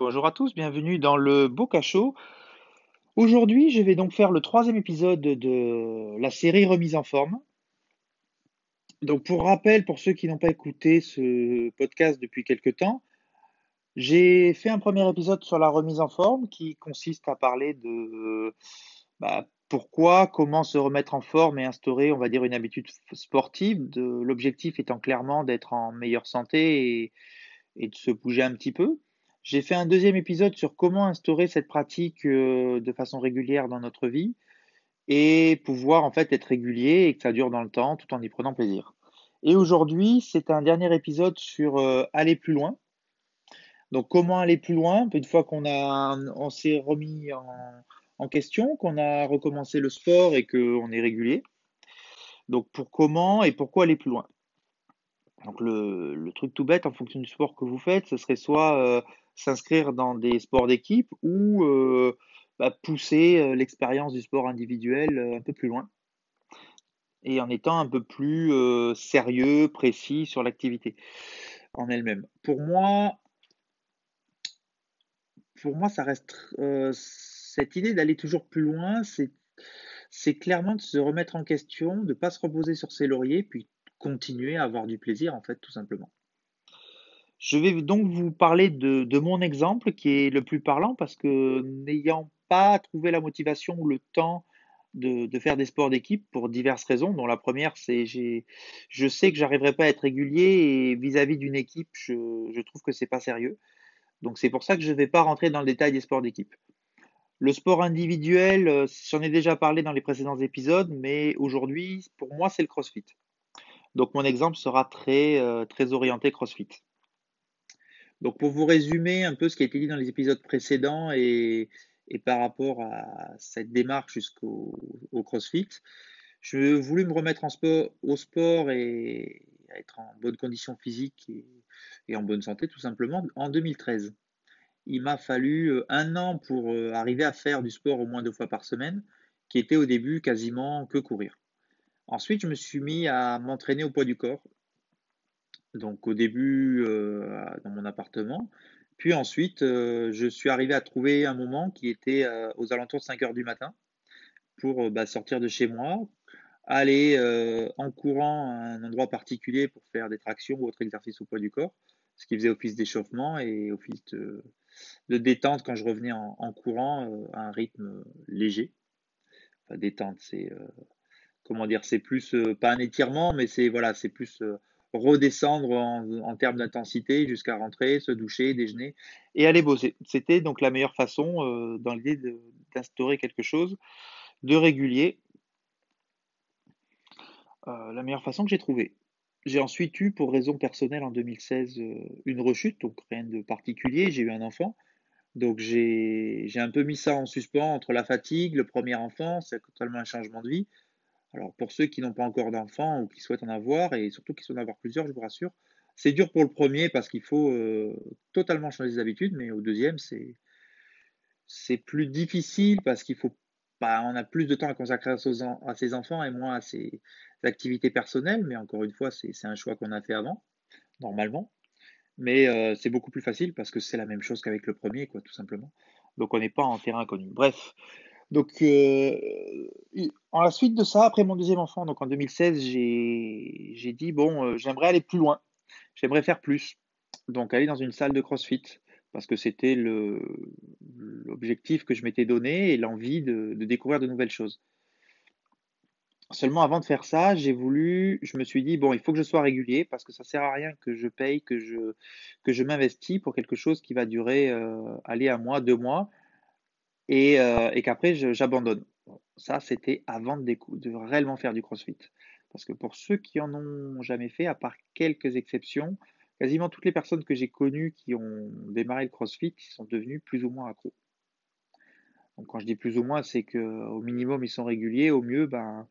Bonjour à tous, bienvenue dans le Beau Cachot. Aujourd'hui, je vais donc faire le troisième épisode de la série Remise en forme. Donc, pour rappel, pour ceux qui n'ont pas écouté ce podcast depuis quelque temps, j'ai fait un premier épisode sur la remise en forme qui consiste à parler de bah, pourquoi, comment se remettre en forme et instaurer, on va dire, une habitude sportive. L'objectif étant clairement d'être en meilleure santé et de se bouger un petit peu. J'ai fait un deuxième épisode sur comment instaurer cette pratique euh, de façon régulière dans notre vie et pouvoir en fait être régulier et que ça dure dans le temps tout en y prenant plaisir. Et aujourd'hui, c'est un dernier épisode sur euh, aller plus loin. Donc comment aller plus loin? Une fois qu'on a, on s'est remis en, question, qu'on a recommencé le sport et qu'on est régulier. Donc pour comment et pourquoi aller plus loin? Donc le, le, truc tout bête en fonction du sport que vous faites, ce serait soit euh, s'inscrire dans des sports d'équipe ou euh, bah, pousser euh, l'expérience du sport individuel un peu plus loin et en étant un peu plus sérieux, précis sur l'activité en elle-même. Pour moi, pour moi, ça reste cette idée d'aller toujours plus loin, c'est clairement de se remettre en question, de ne pas se reposer sur ses lauriers, puis continuer à avoir du plaisir, en fait, tout simplement. Je vais donc vous parler de, mon exemple qui est le plus parlant parce que n'ayant pas trouvé la motivation ou le temps de, faire des sports d'équipe pour diverses raisons, dont la première c'est j'ai je sais que j'arriverai pas à être régulier et vis-à-vis d'une équipe je, trouve que c'est pas sérieux. Donc c'est pour ça que je ne vais pas rentrer dans le détail des sports d'équipe. Le sport individuel, euh, j'en ai déjà parlé dans les précédents épisodes, mais aujourd'hui pour moi c'est le CrossFit. Donc mon exemple sera très, euh, très orienté CrossFit. Donc pour vous résumer un peu ce qui a été dit dans les épisodes précédents et, par rapport à cette démarche jusqu'au CrossFit, je voulais me remettre au sport et être en bonne condition physique et, et en bonne santé tout simplement en 2013. Il m'a fallu euh, un an pour euh, arriver à faire du sport au moins deux fois par semaine, qui était au début quasiment que courir. Ensuite, je me suis mis à m'entraîner au poids du corps. Donc au début euh, dans mon appartement. Puis ensuite, euh, je suis arrivé à trouver un moment qui était euh, aux alentours de 5 heures du matin pour bah, sortir de chez moi, aller en courant à un endroit particulier pour faire des tractions ou autre exercice au poids du corps, ce qui faisait office d'échauffement et office de, détente quand je revenais en, courant à un rythme léger. Détente, c'est comment dire, c'est plus pas un étirement, mais c'est voilà, c'est plus redescendre en, termes d'intensité jusqu'à rentrer, se doucher, déjeuner et aller bosser. C'était donc la meilleure façon euh, dans l'idée d'instaurer quelque chose de régulier. la meilleure façon que j'ai trouvée. J'ai ensuite eu, pour raison personnelle, en 2016, une rechute, donc rien de particulier. J'ai eu un enfant. Donc j'ai un peu mis ça en suspens entre la fatigue, le premier enfant, c'est totalement un changement de vie. Alors pour ceux qui n'ont pas encore d'enfants ou qui souhaitent en avoir, et surtout qui souhaitent en avoir plusieurs, je vous rassure, c'est dur pour le premier parce qu'il faut euh, totalement changer ses habitudes, mais au deuxième, c'est c'est plus difficile parce qu'il faut pas, on a plus de temps à consacrer à ses, enfants et moins à ses activités personnelles, mais encore une fois, c'est un choix qu'on a fait avant, normalement. Mais euh, c'est beaucoup plus facile parce que c'est la même chose qu'avec le premier, quoi, tout simplement. Donc on n'est pas en terrain connu. Bref, donc, euh, en la suite de ça, après mon deuxième enfant, donc en 2016, j'ai dit, bon, euh, j'aimerais aller plus loin, j'aimerais faire plus. Donc, aller dans une salle de CrossFit, parce que c'était l'objectif que je m'étais donné et l'envie de, découvrir de nouvelles choses. Seulement avant de faire ça, j'ai voulu, je me suis dit, bon, il faut que je sois régulier parce que ça sert à rien que je paye, que je, que m'investis pour quelque chose qui va durer, euh, aller à mois, deux mois euh, et, qu'après j'abandonne. Ça, c'était avant de, de, réellement faire du crossfit. Parce que pour ceux qui en ont jamais fait, à part quelques exceptions, quasiment toutes les personnes que j'ai connues qui ont démarré le crossfit sont devenues plus ou moins accros. Donc quand je dis plus ou moins, c'est qu'au minimum ils sont réguliers, au mieux, ben,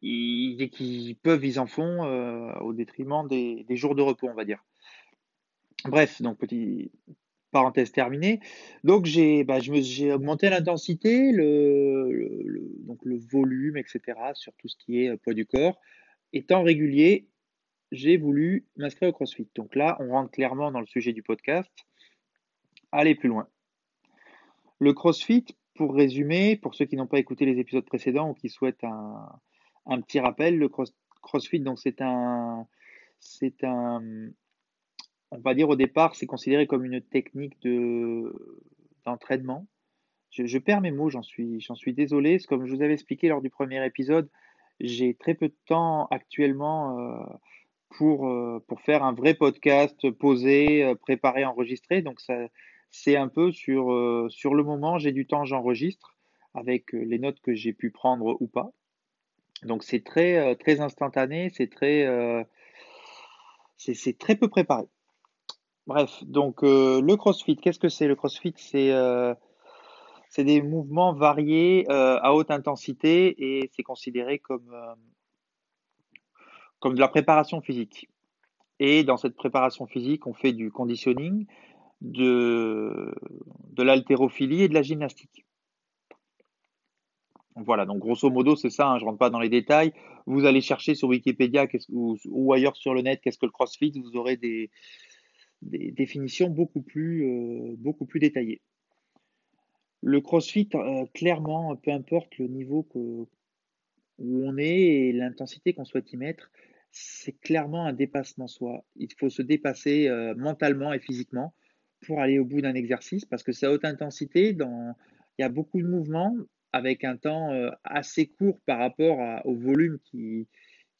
qu'ils peuvent, ils en font euh, au détriment des, jours de repos, on va dire. Bref, donc petit, parenthèse terminée. Donc j'ai bah, augmenté l'intensité, le, donc le volume, etc. sur tout ce qui est euh, poids du corps. Étant régulier, j'ai voulu m'inscrire au CrossFit. Donc là, on rentre clairement dans le sujet du podcast. aller plus loin. Le CrossFit, pour résumer, pour ceux qui n'ont pas écouté les épisodes précédents ou qui souhaitent un, un petit rappel, le CrossFit, donc c'est un, c'est un, on va dire au départ, c'est considéré comme une technique de d'entraînement. Je, perds mes mots, j'en suis, suis désolé. Comme je vous avais expliqué lors du premier épisode, j'ai très peu de temps actuellement euh, pour, euh, pour faire un vrai podcast posé, euh, préparé, enregistré. Donc c'est un peu sur, sur le moment, j'ai du temps, j'enregistre avec les notes que j'ai pu prendre ou pas. Donc c'est très, très instantané, c'est très, c'est très peu préparé. Bref, donc le CrossFit, qu'est-ce que c'est? Le CrossFit, c'est c'est des mouvements variés euh, à haute intensité et c'est considéré comme, euh, de la préparation physique. Et dans cette préparation physique, on fait du conditioning, de, de l'haltérophilie et de la gymnastique. Voilà, donc grosso modo, c'est ça, hein, je ne rentre pas dans les détails. Vous allez chercher sur Wikipédia ou, ailleurs sur le net qu'est-ce que le CrossFit, vous aurez des, des définitions beaucoup plus, euh, beaucoup plus détaillées. Le CrossFit, euh, clairement, peu importe le niveau où on est et l'intensité qu'on souhaite y mettre, c'est clairement un dépassement soi. Il faut se dépasser euh, mentalement et physiquement pour aller au bout d'un exercice parce que c'est à haute intensité. Il y a beaucoup de mouvements avec un temps assez court par rapport au volume qui,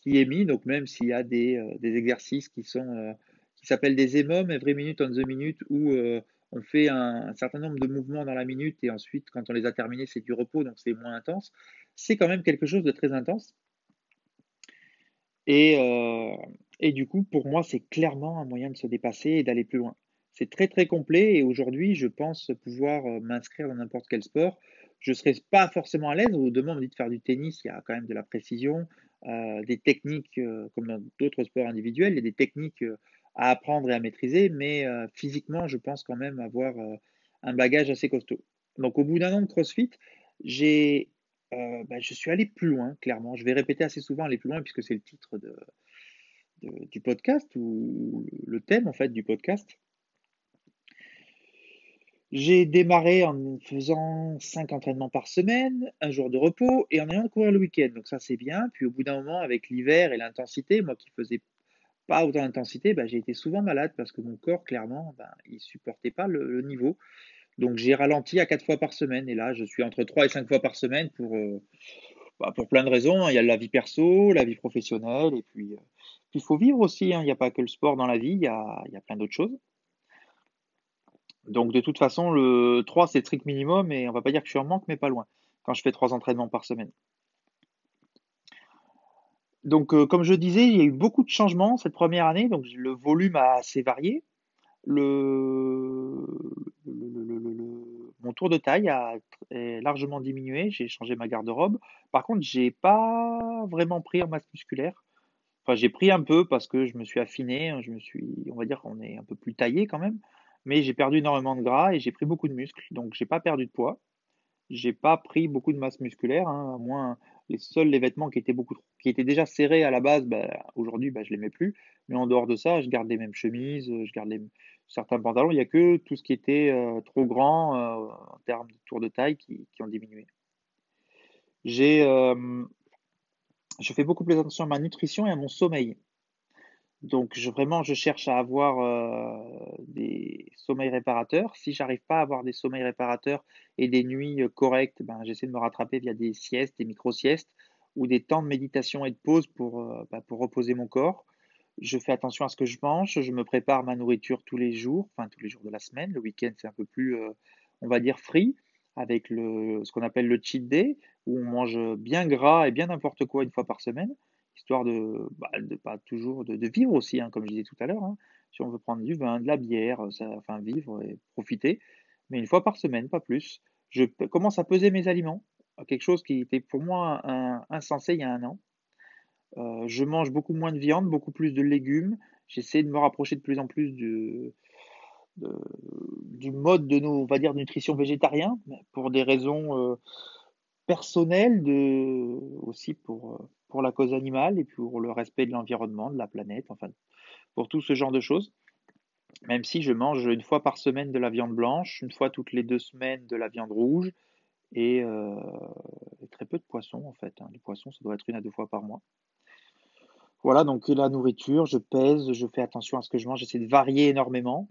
qui, est mis. Donc même s'il y a des, exercices qui sont qui s'appellent des EMOM, every minute on the minute, où on fait un, certain nombre de mouvements dans la minute et ensuite, quand on les a terminés, c'est du repos, donc c'est moins intense. C'est quand même quelque chose de très intense. Et, euh, et du coup, pour moi, c'est clairement un moyen de se dépasser et d'aller plus loin. C'est très très complet et aujourd'hui, je pense pouvoir euh, m'inscrire dans n'importe quel sport. Je ne serais pas forcément à l'aise. Demain, on me dit de faire du tennis, il y a quand même de la précision, euh, des techniques, comme dans d'autres sports individuels, il y a des techniques à apprendre et à maîtriser, mais euh, physiquement, je pense quand même avoir euh, un bagage assez costaud. Donc, au bout d'un an de CrossFit, j'ai, euh, bah, je suis allé plus loin, clairement. Je vais répéter assez souvent aller plus loin, puisque c'est le titre de, du podcast ou le thème en fait du podcast. J'ai démarré en faisant 5 entraînements par semaine, un jour de repos et en ayant courir le week-end. Donc ça c'est bien. Puis au bout d'un moment, avec l'hiver et l'intensité, moi qui faisais pas à haute intensité, bah, j'ai été souvent malade parce que mon corps, clairement, bah, il supportait pas le, niveau. Donc j'ai ralenti à 4 fois par semaine. Et là, je suis entre 3 et 5 fois par semaine pour, euh, bah, pour plein de raisons. Hein. Il y a la vie perso, la vie professionnelle, et puis euh, il faut vivre aussi. Hein. Il n'y a pas que le sport dans la vie, il y a, plein d'autres choses. Donc de toute façon, le 3, c'est strict minimum, et on va pas dire que je suis en manque, mais pas loin, quand je fais 3 entraînements par semaine. Donc, euh, comme je disais, il y a eu beaucoup de changements cette première année. Donc, le volume a assez varié. Le, mon tour de taille a largement diminué. J'ai changé ma garde-robe. Par contre, j'ai pas vraiment pris en masse musculaire. Enfin, j'ai pris un peu parce que je me suis affiné. Je me suis, on va dire qu'on est un peu plus taillé quand même. Mais j'ai perdu énormément de gras et j'ai pris beaucoup de muscles. Donc, j'ai pas perdu de poids. J'ai pas pris beaucoup de masse musculaire, hein, à moins les seuls les vêtements qui étaient beaucoup qui étaient déjà serrés à la base, bah, aujourd'hui bah, je les mets plus. Mais en dehors de ça, je garde les mêmes chemises, je garde certains pantalons. Il n'y a que tout ce qui était euh, trop grand euh, en termes de tour de taille qui, qui ont diminué. J'ai, euh, je fais beaucoup plus attention à ma nutrition et à mon sommeil. Donc vraiment, je cherche à avoir euh, des sommeils réparateurs. Si j'arrive pas à avoir des sommeils réparateurs et des nuits euh, correctes, ben, j'essaie de me rattraper via des siestes, des micro-siestes ou des temps de méditation et de pause pour, euh, ben, pour reposer mon corps. Je fais attention à ce que je mange. Je me prépare ma nourriture tous les jours, enfin tous les jours de la semaine. Le week-end, c'est un peu plus, on va dire, free avec le, ce qu'on appelle le cheat day, où on mange bien gras et bien n'importe quoi une fois par semaine histoire de, bah, de pas toujours de, vivre aussi, hein, comme je disais tout à l'heure. Hein. Si on veut prendre du vin, de la bière, ça, enfin vivre et profiter, mais une fois par semaine, pas plus. Je commence à peser mes aliments, quelque chose qui était pour moi insensé il y a un an. Euh, je mange beaucoup moins de viande, beaucoup plus de légumes. J'essaie de me rapprocher de plus en plus du, mode de nos, on va dire, nutrition végétarien, pour des raisons euh, personnelles, de, aussi pour, euh, pour la cause animale et pour le respect de l'environnement, de la planète, enfin, pour tout ce genre de choses. même si je mange une fois par semaine de la viande blanche, une fois toutes les deux semaines de la viande rouge et, euh, très peu de poissons en fait. Hein. Les poissons, ça doit être une à deux fois par mois. Voilà, donc la nourriture, je pèse, je fais attention à ce que je mange, j'essaie de varier énormément,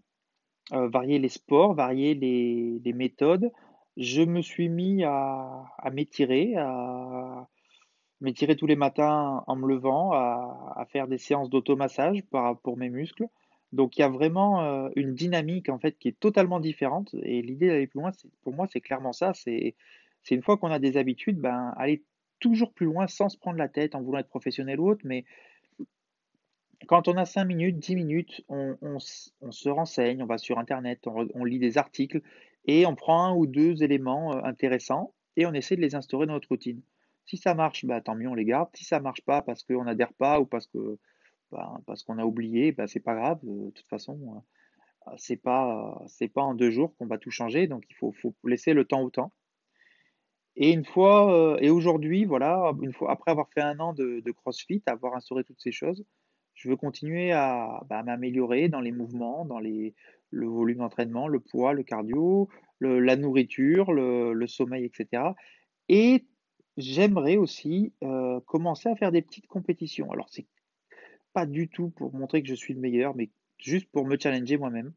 euh, varier les sports, varier les, méthodes. Je me suis mis à, m'étirer, à m'étirer tous les matins en me levant, à, faire des séances d'automassage pour mes muscles. Donc il y a vraiment euh, une dynamique en fait qui est totalement différente. Et l'idée d'aller plus loin, pour moi, c'est clairement ça. C'est une fois qu'on a des habitudes, ben, aller toujours plus loin sans se prendre la tête en voulant être professionnel ou autre. Mais quand on a 5 minutes, 10 minutes, on, se renseigne, on va sur Internet, on, lit des articles et on prend un ou deux éléments euh, intéressants et on essaie de les instaurer dans notre routine. Si ça marche, bah, tant mieux, on les garde. Si ça marche pas parce qu'on n'adhère pas ou bah, parce qu'on a oublié, bah, c'est pas grave. De toute façon, euh, c'est pas pas en deux jours qu'on va tout changer, donc il faut, laisser le temps au temps. Et une fois euh, et aujourd'hui, voilà, une fois après avoir fait un an de, CrossFit, avoir instauré toutes ces choses, je veux continuer à, bah, m'améliorer dans les mouvements, dans le volume d'entraînement, le poids, le cardio, la nourriture, le, sommeil, etc. Et j'aimerais aussi euh, commencer à faire des petites compétitions. Alors c'est pas du tout pour montrer que je suis le meilleur, mais juste pour me challenger moi-même.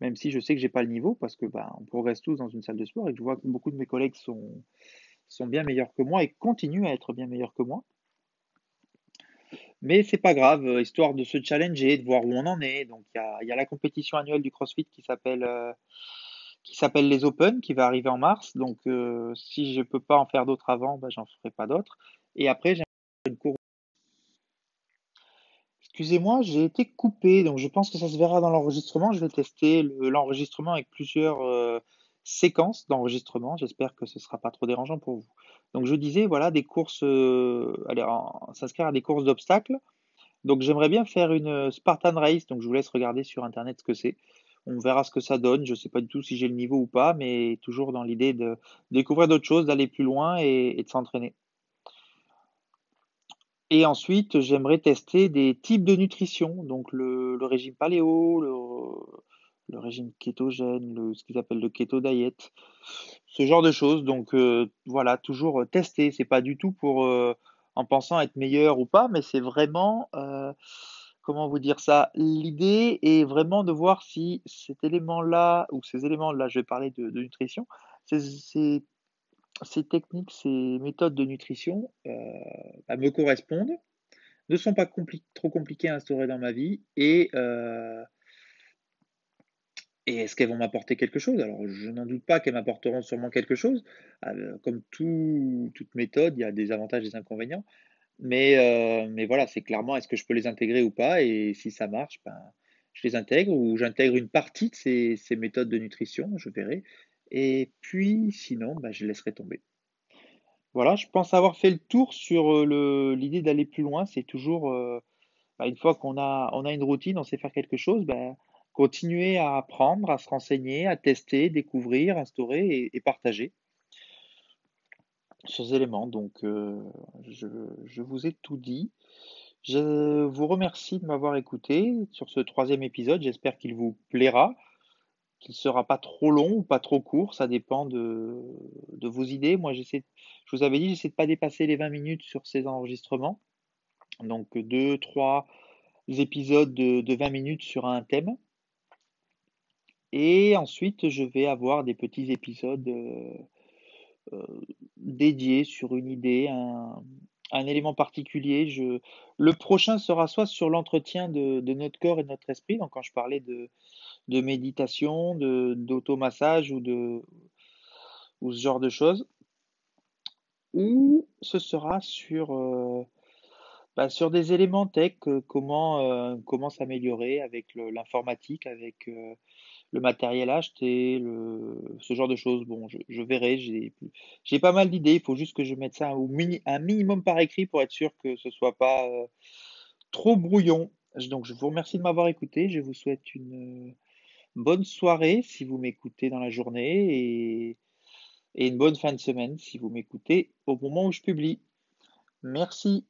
Même si je sais que j'ai pas le niveau, parce que bah, on progresse tous dans une salle de sport et que je vois que beaucoup de mes collègues sont, sont bien meilleurs que moi et continuent à être bien meilleurs que moi. Mais c'est pas grave, euh, histoire de se challenger, de voir où on en est. Donc il y a, la compétition annuelle du CrossFit qui s'appelle euh, qui s'appelle les Open, qui va arriver en mars. Donc euh, si je peux pas en faire d'autres avant, bah, j'en ferai pas d'autres. Et après j'ai une course Excusez-moi, j'ai été coupé, donc je pense que ça se verra dans l'enregistrement. Je vais tester l'enregistrement avec plusieurs euh, séquences d'enregistrement. J'espère que ce ne sera pas trop dérangeant pour vous. Donc je disais, voilà, des courses, euh, allez, s'inscrire à des courses d'obstacles. Donc j'aimerais bien faire une Spartan Race, donc je vous laisse regarder sur Internet ce que c'est. On verra ce que ça donne. Je ne sais pas du tout si j'ai le niveau ou pas, mais toujours dans l'idée de découvrir d'autres choses, d'aller plus loin et de s'entraîner. Et ensuite, j'aimerais tester des types de nutrition, donc le, régime paléo, le, régime kétogène, ce qu'ils appellent le keto diet, ce genre de choses. Donc euh, voilà, toujours tester. C'est pas du tout pour euh, en pensant être meilleur ou pas, mais c'est vraiment euh, comment vous dire ça L'idée est vraiment de voir si cet élément-là ou ces éléments-là, je vais parler de, nutrition, ces techniques, ces méthodes de nutrition euh, bah, me correspondent, ne sont pas trop compliquées à instaurer dans ma vie et, euh, est-ce qu'elles vont m'apporter quelque chose? Alors, je n'en doute pas qu'elles m'apporteront sûrement quelque chose. Euh, comme toute méthode, il y a des avantages et des inconvénients. Mais, mais voilà, c'est clairement est-ce que je peux les intégrer ou pas? Et si ça marche, ben, je les intègre ou j'intègre une partie de ces, ces méthodes de nutrition, je verrai. Et puis, sinon, bah, je laisserai tomber. Voilà, je pense avoir fait le tour sur euh, l'idée d'aller plus loin. C'est toujours, euh, bah, une fois qu'on a, on a une routine, on sait faire quelque chose, bah, continuer à apprendre, à se renseigner, à tester, découvrir, instaurer et, partager ces éléments. Donc, euh, je, je, vous ai tout dit. Je vous remercie de m'avoir écouté sur ce troisième épisode. J'espère qu'il vous plaira qu'il sera pas trop long ou pas trop court, ça dépend de, vos idées. Moi, j'essaie, je vous avais dit, j'essaie de pas dépasser les 20 minutes sur ces enregistrements. Donc, deux, trois épisodes de, 20 minutes sur un thème. Et ensuite, je vais avoir des petits épisodes euh, euh, dédiés sur une idée, un, élément particulier. Je, le prochain sera soit sur l'entretien de, de, notre corps et de notre esprit. Donc, quand je parlais de, de méditation, de, d'automassage ou de ou ce genre de choses. Ou ce sera sur, euh, bah, sur des éléments tech, euh, comment, euh, comment s'améliorer avec l'informatique, avec le matériel acheté, le, ce genre de choses. Bon, je, je verrai, j'ai, pas mal d'idées, il faut juste que je mette ça au mini, un minimum par écrit pour être sûr que ce soit pas trop brouillon. Donc je vous remercie de m'avoir écouté, je vous souhaite une bonne soirée si vous m'écoutez dans la journée et, et une bonne fin de semaine si vous m'écoutez au moment où je publie. Merci.